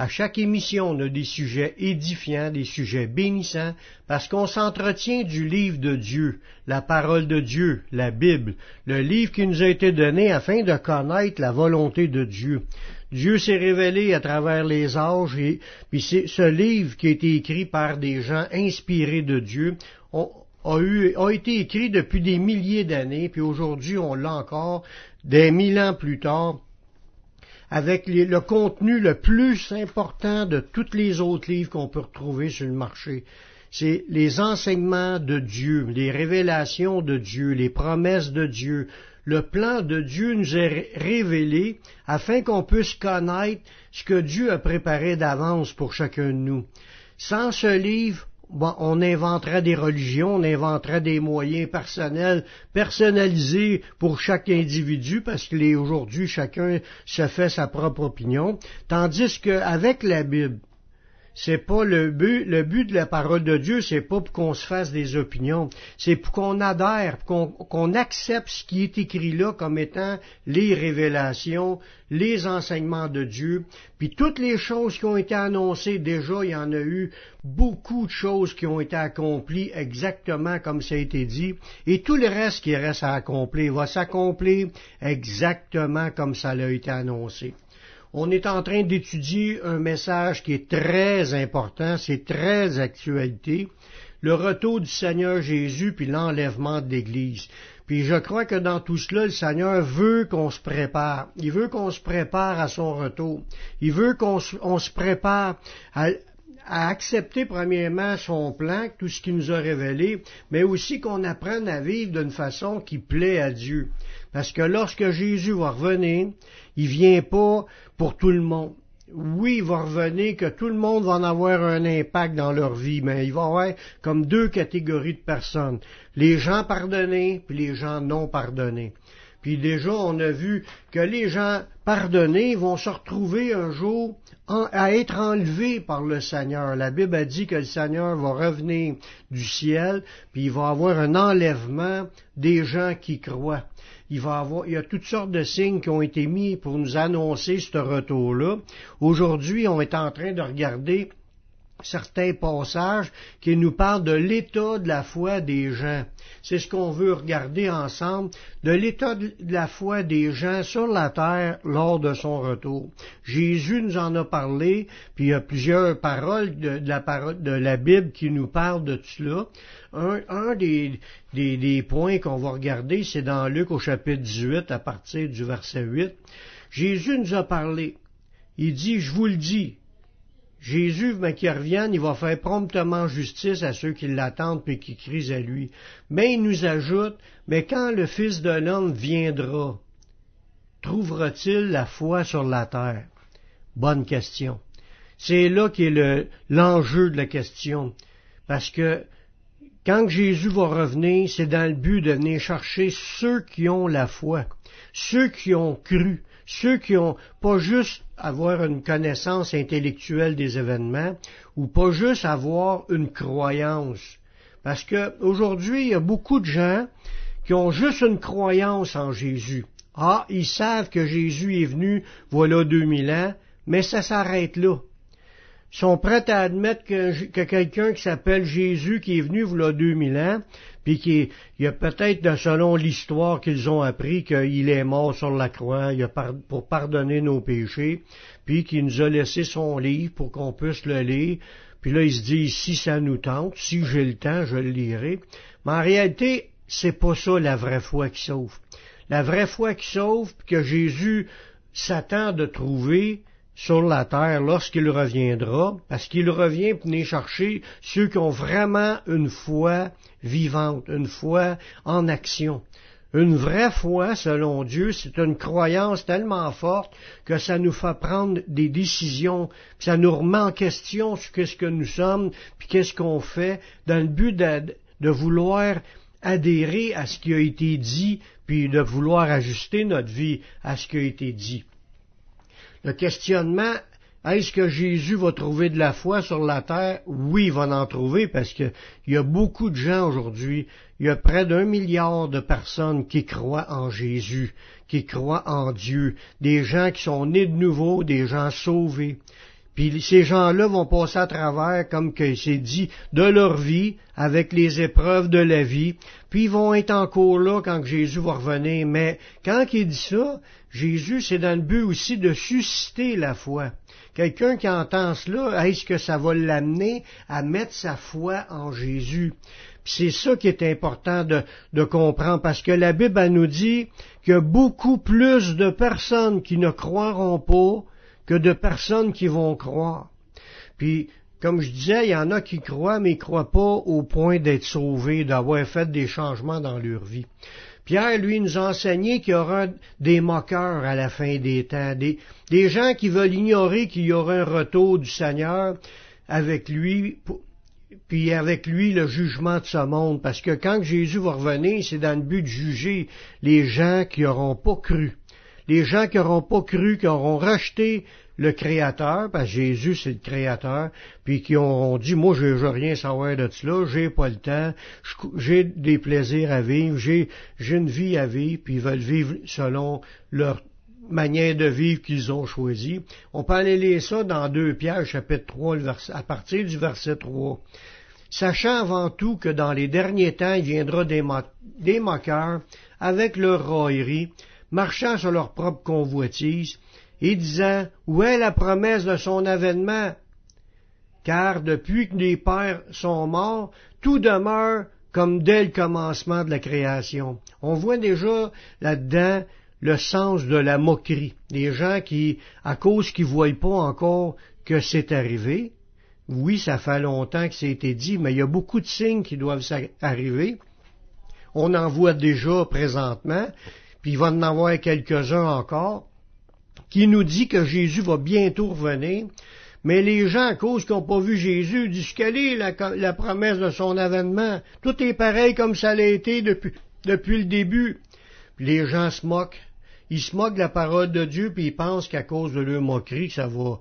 À chaque émission, on a des sujets édifiants, des sujets bénissants, parce qu'on s'entretient du livre de Dieu, la parole de Dieu, la Bible, le livre qui nous a été donné afin de connaître la volonté de Dieu. Dieu s'est révélé à travers les âges et puis ce livre qui a été écrit par des gens inspirés de Dieu a, a été écrit depuis des milliers d'années, puis aujourd'hui on l'a encore des mille ans plus tard avec le contenu le plus important de tous les autres livres qu'on peut retrouver sur le marché. C'est les enseignements de Dieu, les révélations de Dieu, les promesses de Dieu. Le plan de Dieu nous est révélé afin qu'on puisse connaître ce que Dieu a préparé d'avance pour chacun de nous. Sans ce livre, on inventerait des religions, on inventerait des moyens personnels, personnalisés pour chaque individu, parce que aujourd'hui, chacun se fait sa propre opinion, tandis qu'avec la Bible, c'est pas le but, le but de la parole de Dieu, c'est pas pour qu'on se fasse des opinions, c'est pour qu'on adhère, qu'on accepte ce qui est écrit là comme étant les révélations, les enseignements de Dieu, puis toutes les choses qui ont été annoncées, déjà il y en a eu beaucoup de choses qui ont été accomplies exactement comme ça a été dit, et tout le reste qui reste à accomplir va s'accomplir exactement comme ça a été annoncé on est en train d'étudier un message qui est très important, c'est très actualité, le retour du Seigneur Jésus puis l'enlèvement de l'Église. Puis je crois que dans tout cela, le Seigneur veut qu'on se prépare. Il veut qu'on se prépare à son retour. Il veut qu'on se, prépare à, à accepter premièrement son plan, tout ce qu'il nous a révélé, mais aussi qu'on apprenne à vivre d'une façon qui plaît à Dieu. Parce que lorsque Jésus va revenir, il vient pas pour tout le monde. Oui, il va revenir que tout le monde va en avoir un impact dans leur vie, mais il va y avoir comme deux catégories de personnes. Les gens pardonnés, puis les gens non pardonnés. Puis déjà, on a vu que les gens pardonnés vont se retrouver un jour à être enlevés par le Seigneur. La Bible a dit que le Seigneur va revenir du ciel, puis il va avoir un enlèvement des gens qui croient il va avoir, il y a toutes sortes de signes qui ont été mis pour nous annoncer ce retour-là. Aujourd'hui, on est en train de regarder certains passages qui nous parlent de l'état de la foi des gens. C'est ce qu'on veut regarder ensemble, de l'état de la foi des gens sur la terre lors de son retour. Jésus nous en a parlé, puis il y a plusieurs paroles de, la, Bible qui nous parlent de cela. Un, un des, des, des points qu'on va regarder, c'est dans Luc au chapitre 18, à partir du verset 8. Jésus nous a parlé. Il dit, je vous le dis, Jésus, mais qu'il revienne, il va faire promptement justice à ceux qui l'attendent et qui crient à lui. Mais il nous ajoute, mais quand le Fils de l'homme viendra, trouvera-t-il la foi sur la terre? Bonne question. C'est là qu'est l'enjeu de la question. Parce que quand Jésus va revenir, c'est dans le but de venir chercher ceux qui ont la foi, ceux qui ont cru, ceux qui ont pas juste avoir une connaissance intellectuelle des événements ou pas juste avoir une croyance. Parce que aujourd'hui, il y a beaucoup de gens qui ont juste une croyance en Jésus. Ah, ils savent que Jésus est venu, voilà 2000 ans, mais ça s'arrête là sont prêts à admettre que, quelqu'un qui s'appelle Jésus, qui est venu voilà 2000 ans, puis qui il y a peut-être, selon l'histoire qu'ils ont appris, qu'il est mort sur la croix pour pardonner nos péchés, puis qu'il nous a laissé son livre pour qu'on puisse le lire, puis là il se dit, si ça nous tente, si j'ai le temps, je le lirai. Mais en réalité, c'est pas ça la vraie foi qui sauve. La vraie foi qui sauve, que Jésus s'attend de trouver, sur la terre lorsqu'il reviendra, parce qu'il revient pour venir chercher ceux qui ont vraiment une foi vivante, une foi en action, Une vraie foi, selon Dieu, c'est une croyance tellement forte que ça nous fait prendre des décisions, puis ça nous remet en question sur qu'est-ce que nous sommes, puis qu'est-ce qu'on fait, dans le but de vouloir adhérer à ce qui a été dit, puis de vouloir ajuster notre vie à ce qui a été dit. Le questionnement est-ce que Jésus va trouver de la foi sur la terre? Oui, il va en trouver parce qu'il y a beaucoup de gens aujourd'hui, il y a près d'un milliard de personnes qui croient en Jésus, qui croient en Dieu, des gens qui sont nés de nouveau, des gens sauvés. Puis ces gens-là vont passer à travers, comme que c'est dit, de leur vie, avec les épreuves de la vie, puis ils vont être encore là quand Jésus va revenir. Mais quand il dit ça, Jésus, c'est dans le but aussi de susciter la foi. Quelqu'un qui entend cela, est-ce que ça va l'amener à mettre sa foi en Jésus? C'est ça qui est important de, comprendre, parce que la Bible nous dit a beaucoup plus de personnes qui ne croiront pas que de personnes qui vont croire. Puis, comme je disais, il y en a qui croient, mais ils croient pas au point d'être sauvés, d'avoir fait des changements dans leur vie. Pierre, lui, nous a enseigné qu'il y aura des moqueurs à la fin des temps, des, gens qui veulent ignorer qu'il y aura un retour du Seigneur avec lui, puis avec lui le jugement de ce monde, parce que quand Jésus va revenir, c'est dans le but de juger les gens qui n'auront pas cru. Les gens qui n'auront pas cru, qui auront racheté le Créateur, parce que Jésus c'est le Créateur, puis qui auront dit, moi je veux rien savoir de cela, j'ai pas le temps, j'ai des plaisirs à vivre, j'ai une vie à vivre, puis ils veulent vivre selon leur manière de vivre qu'ils ont choisi. On peut aller lire ça dans 2 Pierre chapitre 3 à partir du verset 3. Sachant avant tout que dans les derniers temps il viendra des, des moqueurs avec leur raillerie, marchant sur leur propre convoitise, et disant Où est la promesse de son avènement? Car depuis que les pères sont morts, tout demeure comme dès le commencement de la création. On voit déjà là-dedans le sens de la moquerie. Les gens qui, à cause qu'ils ne voient pas encore que c'est arrivé, oui, ça fait longtemps que c'est été dit, mais il y a beaucoup de signes qui doivent arriver. On en voit déjà présentement, puis il va en avoir quelques-uns encore qui nous dit que Jésus va bientôt revenir, mais les gens, à cause qu'ils n'ont pas vu Jésus, disent quelle est la, promesse de son avènement? Tout est pareil comme ça l'a été depuis, depuis le début. Puis les gens se moquent. Ils se moquent de la parole de Dieu, puis ils pensent qu'à cause de leur moquerie, ça va...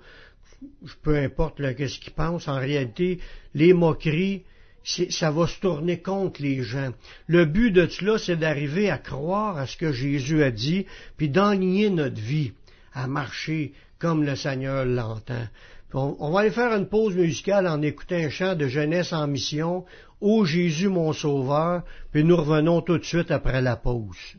Peu importe ce qu'ils pensent, en réalité, les moqueries, ça va se tourner contre les gens. Le but de cela, c'est d'arriver à croire à ce que Jésus a dit, puis d'enligner notre vie à marcher comme le Seigneur l'entend. On, va aller faire une pause musicale en écoutant un chant de jeunesse en mission, Ô Jésus mon Sauveur, puis nous revenons tout de suite après la pause.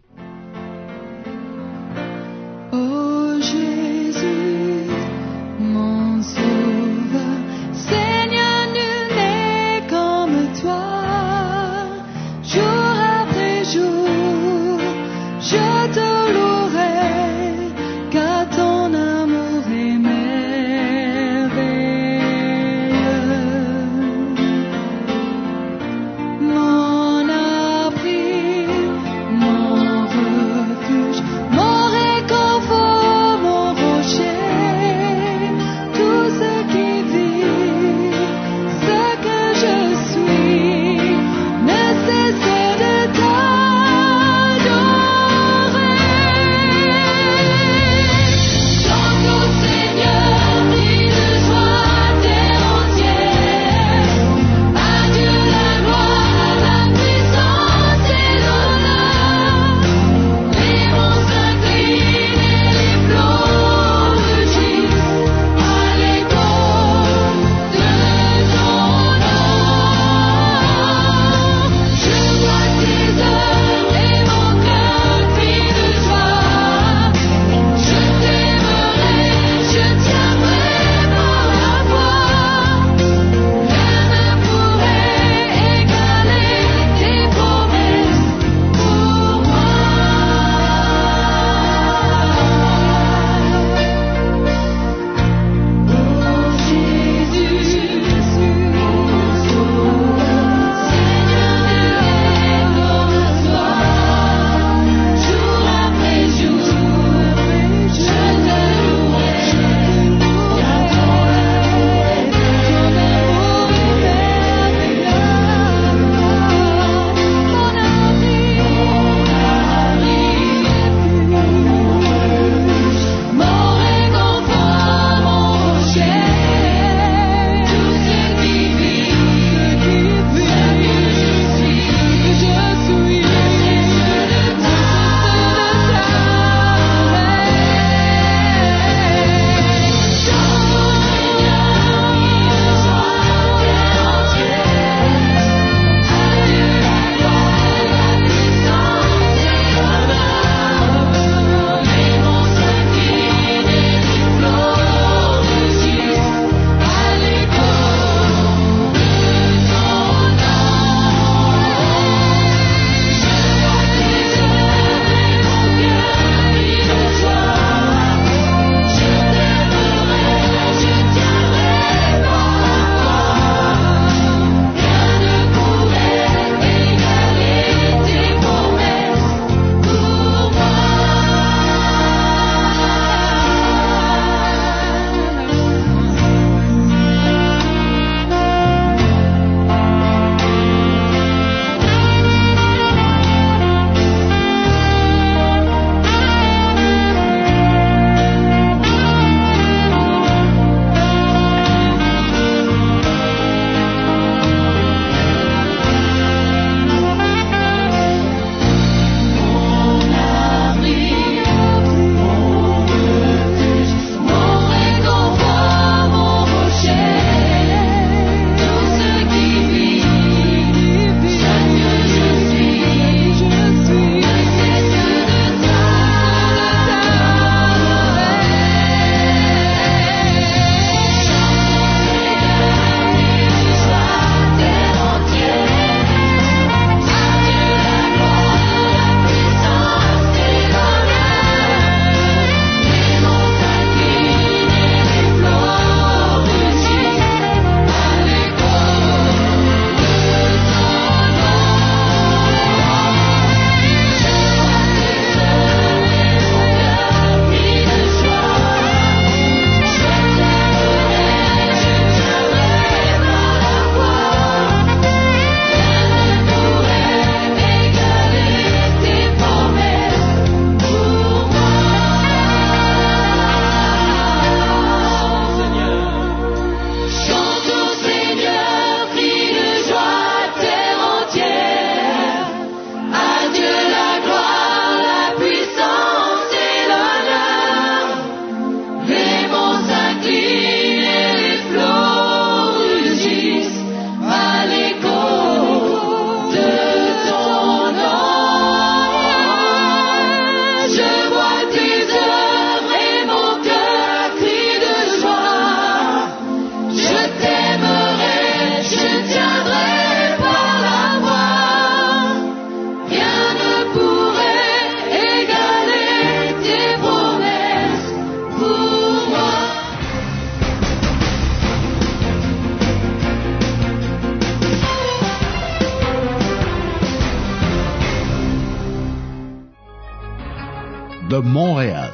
Montréal.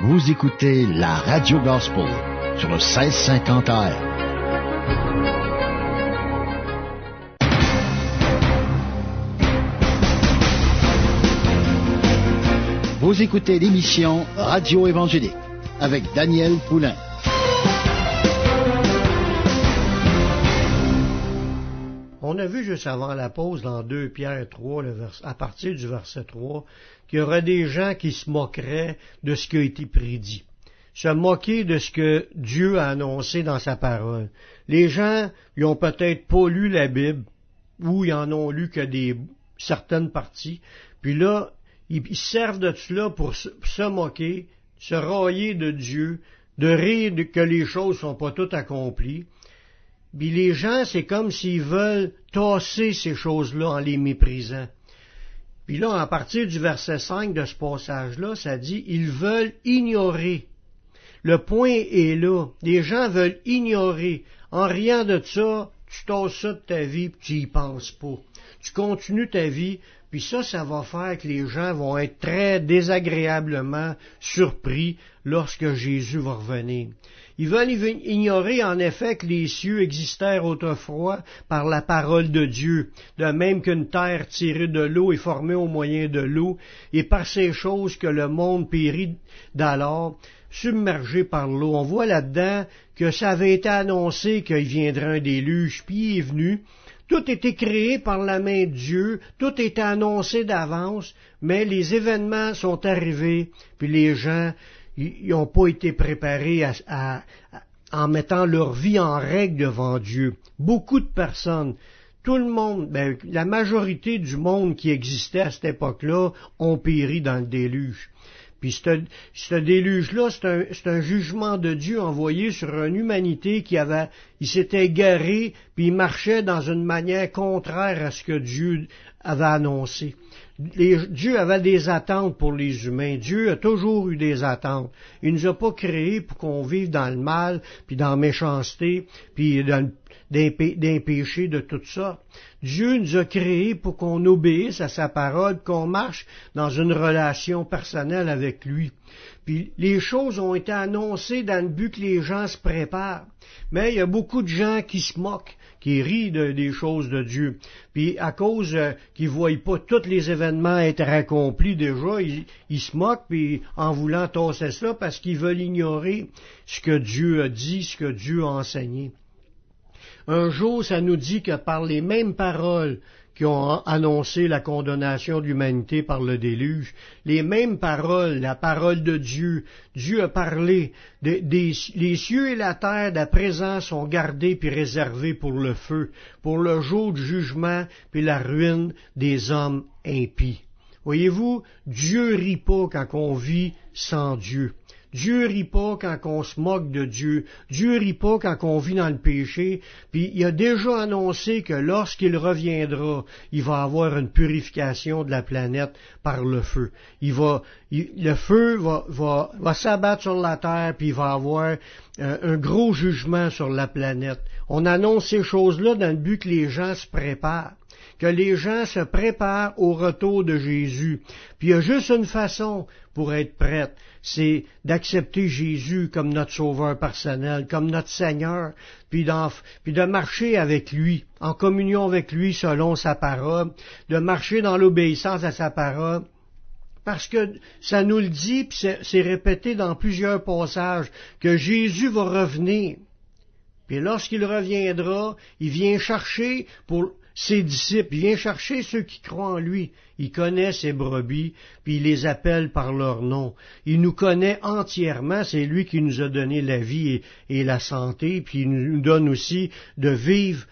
Vous écoutez la Radio Gospel sur le 1650 AM. Vous écoutez l'émission Radio Évangélique avec Daniel Poulain. On a vu juste avant la pause dans 2 Pierre 3, le vers, à partir du verset 3, qu'il y aurait des gens qui se moqueraient de ce qui a été prédit. Se moquer de ce que Dieu a annoncé dans sa parole. Les gens, ils ont peut-être pas lu la Bible, ou ils en ont lu que des certaines parties, puis là, ils servent de cela pour se moquer, se railler de Dieu, de rire que les choses sont pas toutes accomplies. Puis les gens, c'est comme s'ils veulent tasser ces choses-là en les méprisant. Puis là, à partir du verset 5 de ce passage-là, ça dit, ils veulent ignorer. Le point est là. Les gens veulent ignorer. En rien de ça, tu tasses ça de ta vie, puis tu y penses pas. Tu continues ta vie, puis ça, ça va faire que les gens vont être très désagréablement surpris lorsque Jésus va revenir. Ils veulent ignorer en effet que les cieux existèrent autrefois par la parole de Dieu, de même qu'une terre tirée de l'eau est formée au moyen de l'eau, et par ces choses que le monde périt d'alors, submergé par l'eau. On voit là-dedans que ça avait été annoncé qu'il viendrait un déluge, puis il est venu, tout était créé par la main de Dieu, tout était annoncé d'avance, mais les événements sont arrivés, puis les gens n'ont pas été préparés en mettant leur vie en règle devant Dieu. Beaucoup de personnes, tout le monde, ben, la majorité du monde qui existait à cette époque-là ont péri dans le déluge. Puis ce, déluge-là, c'est un, jugement de Dieu envoyé sur une humanité qui avait, il s'était égaré, puis il marchait dans une manière contraire à ce que Dieu avait annoncé. Dieu avait des attentes pour les humains. Dieu a toujours eu des attentes. Il nous a pas créés pour qu'on vive dans le mal, puis dans la méchanceté, puis dans d'un péché de toute sorte. Dieu nous a créés pour qu'on obéisse à sa parole, qu'on marche dans une relation personnelle avec lui. Puis les choses ont été annoncées dans le but que les gens se préparent. Mais il y a beaucoup de gens qui se moquent, qui rient des choses de Dieu. Puis à cause euh, qu'ils ne voient pas tous les événements être accomplis déjà, ils, se moquent puis en voulant tasser cela parce qu'ils veulent ignorer ce que Dieu a dit, ce que Dieu a enseigné. Un jour, ça nous dit que par les mêmes paroles qui ont annoncé la condamnation de par le déluge, les mêmes paroles, la parole de Dieu, Dieu a parlé, les cieux et la terre d'à présent sont gardés puis réservés pour le feu, pour le jour du jugement puis la ruine des hommes impies. Voyez-vous, Dieu rit pas quand on vit sans Dieu. Dieu rit pas quand on se moque de Dieu. Dieu rit pas quand on vit dans le péché. Puis il a déjà annoncé que lorsqu'il reviendra, il va avoir une purification de la planète par le feu. Il va, le feu va, va, va s'abattre sur la terre, puis il va avoir euh, un gros jugement sur la planète. On annonce ces choses-là dans le but que les gens se préparent que les gens se préparent au retour de Jésus. Puis il y a juste une façon pour être prête, c'est d'accepter Jésus comme notre sauveur personnel, comme notre Seigneur, puis, puis de marcher avec lui, en communion avec lui selon sa parole, de marcher dans l'obéissance à sa parole, parce que ça nous le dit, puis c'est répété dans plusieurs passages, que Jésus va revenir. Puis lorsqu'il reviendra, il vient chercher pour ses disciples, il vient chercher ceux qui croient en lui. Il connaît ses brebis, puis il les appelle par leur nom. Il nous connaît entièrement, c'est lui qui nous a donné la vie et, la santé, puis il nous donne aussi de vivre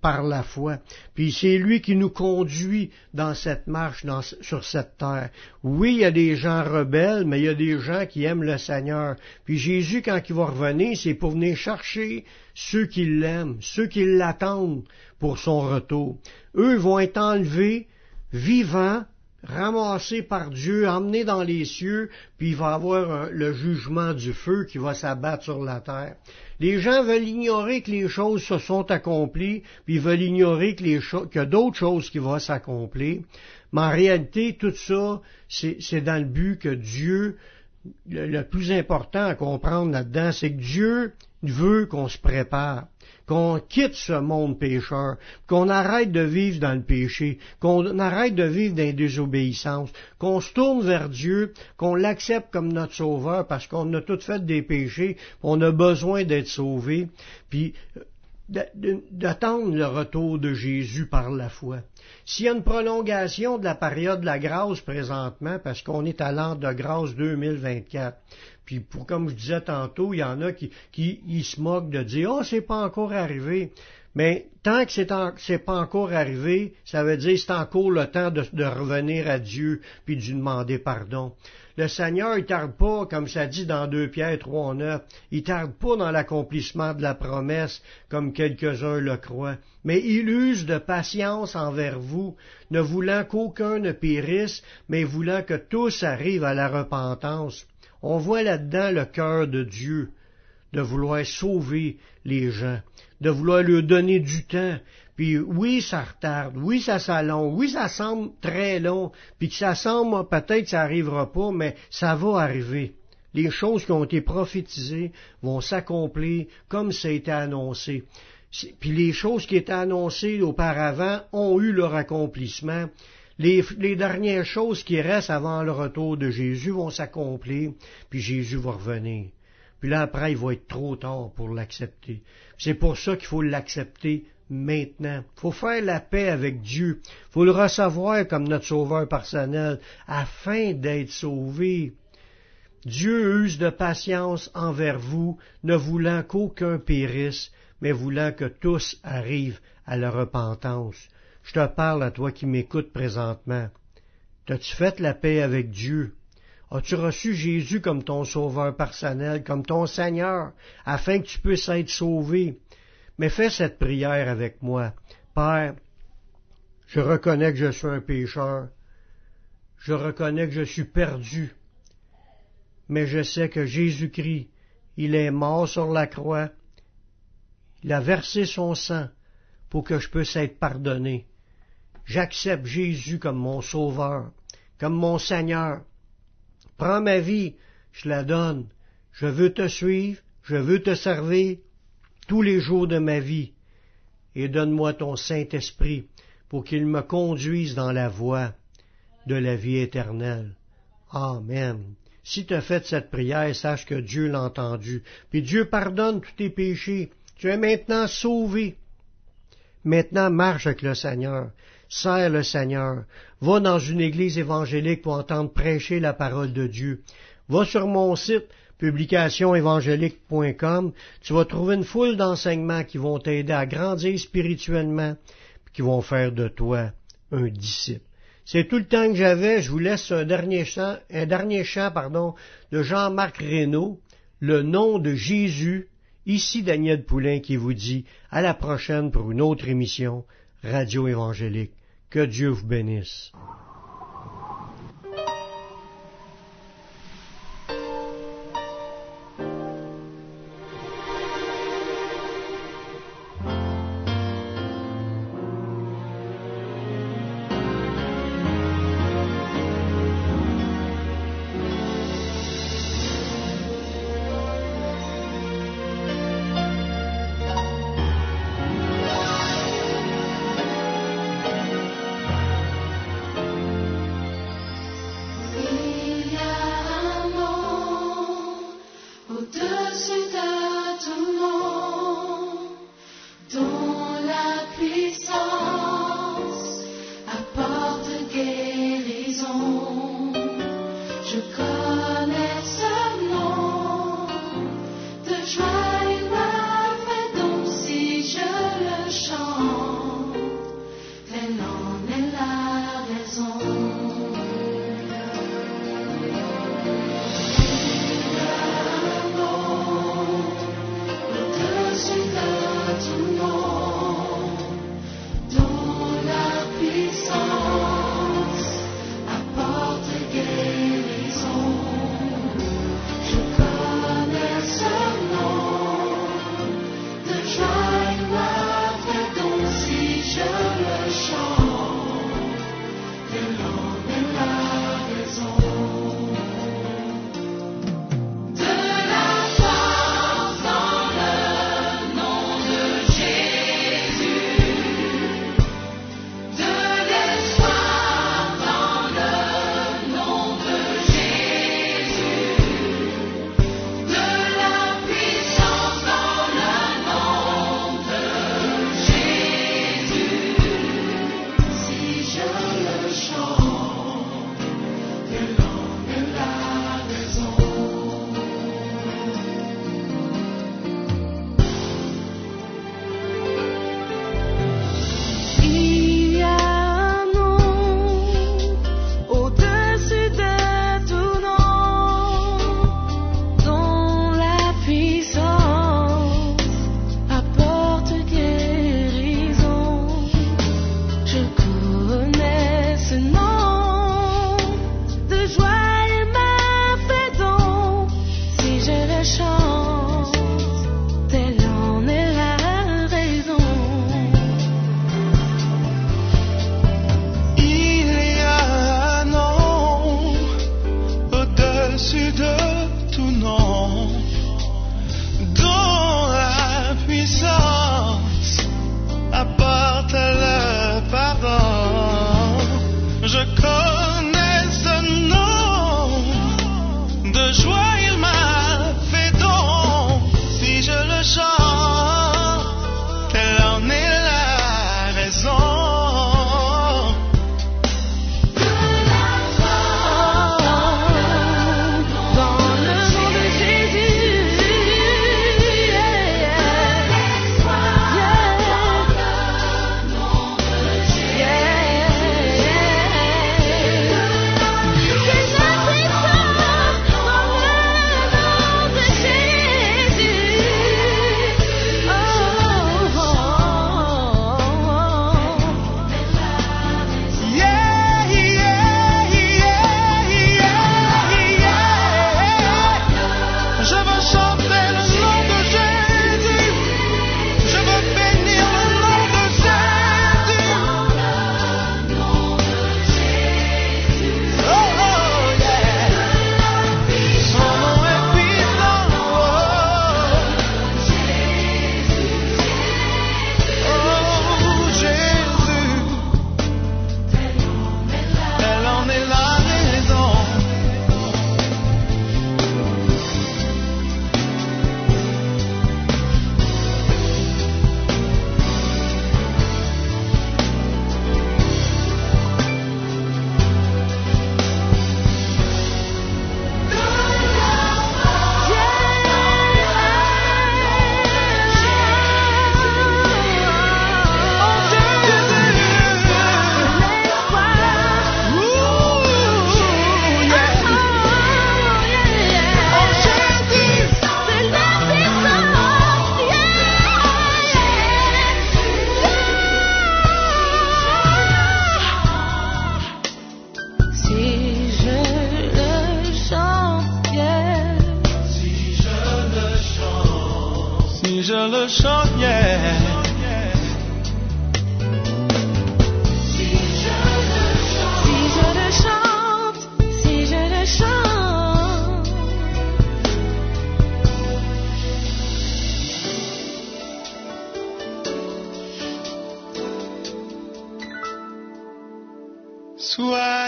par la foi. Puis c'est lui qui nous conduit dans cette marche sur cette terre. Oui, il y a des gens rebelles, mais il y a des gens qui aiment le Seigneur. Puis Jésus, quand il va revenir, c'est pour venir chercher ceux qui l'aiment, ceux qui l'attendent pour son retour. Eux vont être enlevés vivants ramassé par Dieu, emmené dans les cieux, puis il va avoir le jugement du feu qui va s'abattre sur la terre. Les gens veulent ignorer que les choses se sont accomplies, puis ils veulent ignorer que les a d'autres choses qui vont s'accomplir. Mais en réalité, tout ça, c'est dans le but que Dieu, le plus important à comprendre là-dedans, c'est que Dieu veut qu'on se prépare qu'on quitte ce monde pécheur, qu'on arrête de vivre dans le péché, qu'on arrête de vivre dans la désobéissance, qu'on se tourne vers Dieu, qu'on l'accepte comme notre sauveur parce qu'on a tout fait des péchés, on a besoin d'être sauvé, puis d'attendre le retour de Jésus par la foi. S'il y a une prolongation de la période de la grâce présentement, parce qu'on est à l'an de grâce 2024, puis pour, comme je disais tantôt, il y en a qui, qui se moquent de dire Oh, c'est pas encore arrivé. Mais tant que c'est, pas encore arrivé, ça veut dire c'est encore le temps de, de, revenir à Dieu puis de lui demander pardon. Le Seigneur, il tarde pas, comme ça dit dans 2 Pierre 3, 9, il tarde pas dans l'accomplissement de la promesse, comme quelques-uns le croient, mais il use de patience envers vous, ne voulant qu'aucun ne périsse, mais voulant que tous arrivent à la repentance. On voit là-dedans le cœur de Dieu, de vouloir sauver les gens, de vouloir leur donner du temps. Puis oui, ça retarde, oui, ça s'allonge, oui, ça semble très long, puis que ça semble peut-être que ça n'arrivera pas, mais ça va arriver. Les choses qui ont été prophétisées vont s'accomplir comme ça a été annoncé. Puis les choses qui étaient annoncées auparavant ont eu leur accomplissement les, dernières choses qui restent avant le retour de Jésus vont s'accomplir, puis Jésus va revenir. Puis là, après, il va être trop tard pour l'accepter. C'est pour ça qu'il faut l'accepter maintenant. Faut faire la paix avec Dieu. Faut le recevoir comme notre sauveur personnel afin d'être sauvé. Dieu use de patience envers vous, ne voulant qu'aucun périsse, mais voulant que tous arrivent à la repentance. Je te parle à toi qui m'écoutes présentement. T'as-tu fait la paix avec Dieu? As-tu reçu Jésus comme ton sauveur personnel, comme ton Seigneur, afin que tu puisses être sauvé? Mais fais cette prière avec moi. Père, je reconnais que je suis un pécheur. Je reconnais que je suis perdu. Mais je sais que Jésus-Christ, il est mort sur la croix. Il a versé son sang pour que je puisse être pardonné. J'accepte Jésus comme mon sauveur, comme mon Seigneur. Prends ma vie, je la donne. Je veux te suivre, je veux te servir tous les jours de ma vie. Et donne-moi ton Saint-Esprit pour qu'il me conduise dans la voie de la vie éternelle. Amen. Si tu as fait cette prière, sache que Dieu l'a entendu. Puis Dieu pardonne tous tes péchés. Tu es maintenant sauvé. Maintenant, marche avec le Seigneur. Sers le Seigneur. Va dans une église évangélique pour entendre prêcher la parole de Dieu. Va sur mon site publicationévangélique.com. Tu vas trouver une foule d'enseignements qui vont t'aider à grandir spirituellement, qui vont faire de toi un disciple. C'est tout le temps que j'avais. Je vous laisse un dernier chant, un dernier chant, pardon, de Jean-Marc Reynaud, le nom de Jésus. Ici Daniel Poulain qui vous dit à la prochaine pour une autre émission Radio Évangélique. Que Dieu vous bénisse.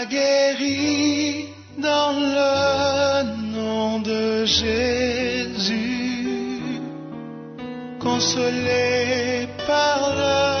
Guéri dans le nom de Jésus, consolé par le